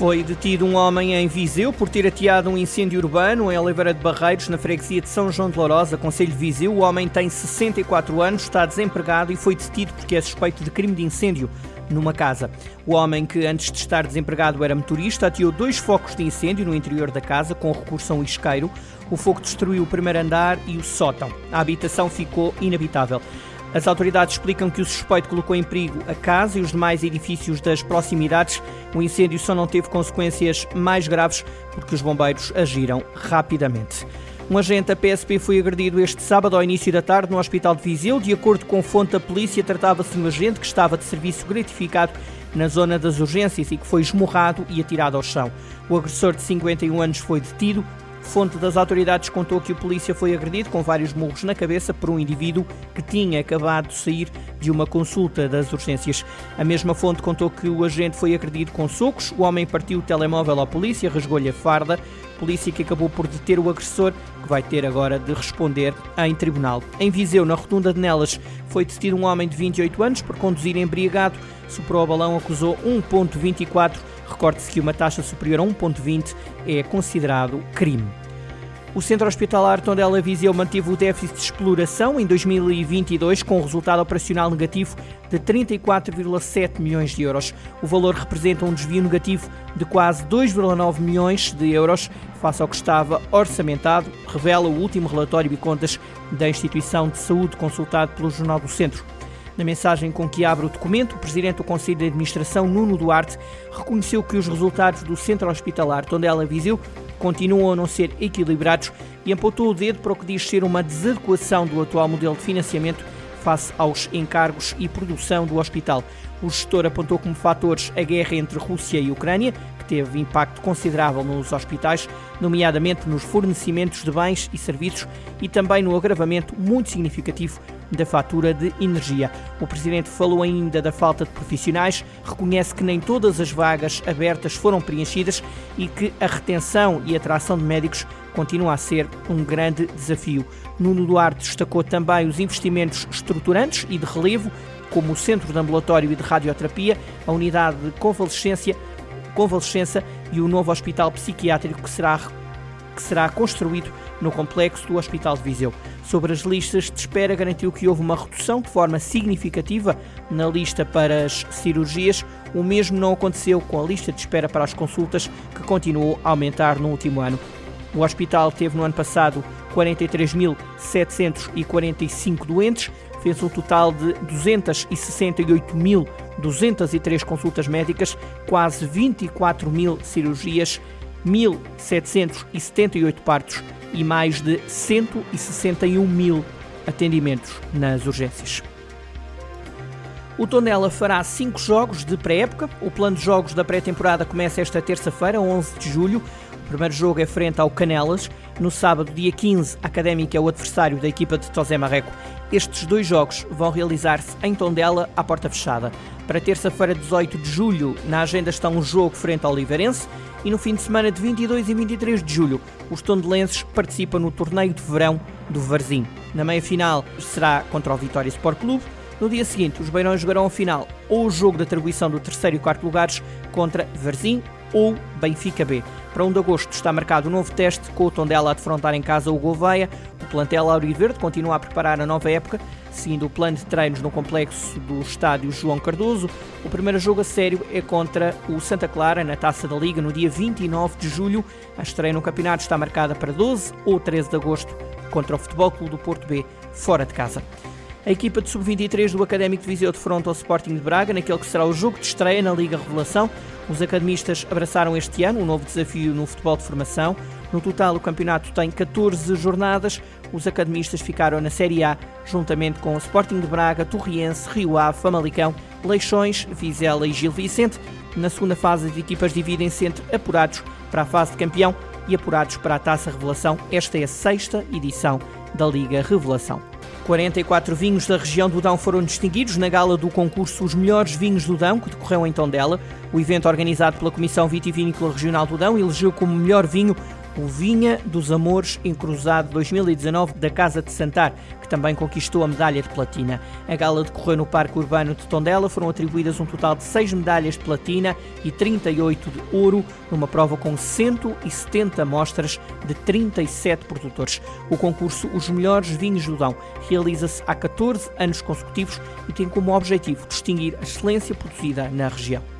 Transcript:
Foi detido um homem em Viseu por ter ateado um incêndio urbano em Oliveira de Barreiros, na freguesia de São João de Lourosa, Conselho de Viseu. O homem tem 64 anos, está desempregado e foi detido porque é suspeito de crime de incêndio numa casa. O homem, que antes de estar desempregado era motorista, ateou dois focos de incêndio no interior da casa com recurso a um isqueiro. O fogo destruiu o primeiro andar e o sótão. A habitação ficou inabitável. As autoridades explicam que o suspeito colocou em perigo a casa e os demais edifícios das proximidades. O incêndio só não teve consequências mais graves porque os bombeiros agiram rapidamente. Um agente da PSP foi agredido este sábado ao início da tarde no Hospital de Viseu. De acordo com fonte da polícia, tratava-se de um agente que estava de serviço gratificado na zona das urgências e que foi esmurrado e atirado ao chão. O agressor de 51 anos foi detido. Fonte das autoridades contou que o polícia foi agredido com vários murros na cabeça por um indivíduo que tinha acabado de sair de uma consulta das urgências. A mesma fonte contou que o agente foi agredido com socos, o homem partiu o telemóvel à polícia, rasgou-lhe a farda, polícia que acabou por deter o agressor, que vai ter agora de responder em tribunal. Em Viseu, na rotunda de Nelas, foi detido um homem de 28 anos por conduzir embriagado, superou o balão, acusou 1.24 Recorde-se que uma taxa superior a 1,20 é considerado crime. O Centro Hospitalar Tondela Viseu manteve o déficit de exploração em 2022 com um resultado operacional negativo de 34,7 milhões de euros. O valor representa um desvio negativo de quase 2,9 milhões de euros face ao que estava orçamentado, revela o último relatório de contas da instituição de saúde consultado pelo Jornal do Centro. Na mensagem com que abre o documento, o presidente do Conselho de Administração, Nuno Duarte, reconheceu que os resultados do Centro Hospitalar Tondela Viseu continuam a não ser equilibrados e apontou o dedo para o que diz ser uma desadequação do atual modelo de financiamento face aos encargos e produção do hospital. O gestor apontou como fatores a guerra entre Rússia e Ucrânia, que teve impacto considerável nos hospitais, nomeadamente nos fornecimentos de bens e serviços e também no agravamento muito significativo da fatura de energia. O presidente falou ainda da falta de profissionais, reconhece que nem todas as vagas abertas foram preenchidas e que a retenção e atração de médicos continua a ser um grande desafio. Nuno Duarte destacou também os investimentos estruturantes e de relevo, como o Centro de Ambulatório e de Radioterapia, a Unidade de Convalescência, Convalescença e o novo Hospital Psiquiátrico que será, que será construído no complexo do Hospital de Viseu. Sobre as listas de espera, garantiu que houve uma redução de forma significativa na lista para as cirurgias. O mesmo não aconteceu com a lista de espera para as consultas, que continuou a aumentar no último ano. O hospital teve no ano passado 43.745 doentes, fez um total de 268.203 consultas médicas, quase 24 mil cirurgias, 1.778 partos e mais de 161 mil atendimentos nas urgências. O Tondela fará cinco jogos de pré-época. O plano de jogos da pré-temporada começa esta terça-feira, 11 de julho. Primeiro jogo é frente ao Canelas. No sábado, dia 15, a Académica é o adversário da equipa de Tosé Marreco. Estes dois jogos vão realizar-se em Tondela, à porta fechada. Para terça-feira, 18 de julho, na agenda está um jogo frente ao Oliveirense e no fim de semana de 22 e 23 de julho, os tondelenses participam no torneio de verão do Varzim. Na meia-final será contra o Vitória Sport Clube. No dia seguinte, os Beirões jogarão a final ou o jogo de atribuição do terceiro e quarto lugares contra Varzim ou Benfica B. Para 1 de agosto está marcado um novo teste com o Tondela a defrontar em casa o Gouveia. O plantel Auriverde continua a preparar a nova época seguindo o plano de treinos no complexo do estádio João Cardoso. O primeiro jogo a sério é contra o Santa Clara na Taça da Liga no dia 29 de julho. A estreia no campeonato está marcada para 12 ou 13 de agosto contra o Futebol Clube do Porto B, fora de casa. A equipa de sub-23 do Académico de Viseu defronta o Sporting de Braga naquele que será o jogo de estreia na Liga Revelação. Os academistas abraçaram este ano um novo desafio no futebol de formação. No total, o campeonato tem 14 jornadas. Os academistas ficaram na Série A, juntamente com o Sporting de Braga, Torriense, Rio Ave, Famalicão, Leixões, Vizela e Gil Vicente. Na segunda fase, as equipas dividem-se entre apurados para a fase de campeão e apurados para a Taça Revelação. Esta é a sexta edição da Liga Revelação. 44 vinhos da região do Dão foram distinguidos na gala do concurso Os Melhores Vinhos do Dão, que decorreu em Tondela. O evento organizado pela Comissão Vitivinícola Regional do Dão elegeu como melhor vinho o Vinha dos Amores Encruzado 2019 da Casa de Santar, que também conquistou a medalha de platina. A gala decorreu no Parque Urbano de Tondela, foram atribuídas um total de 6 medalhas de platina e 38 de ouro, numa prova com 170 amostras de 37 produtores. O concurso Os Melhores Vinhos do Dão realiza-se há 14 anos consecutivos e tem como objetivo distinguir a excelência produzida na região.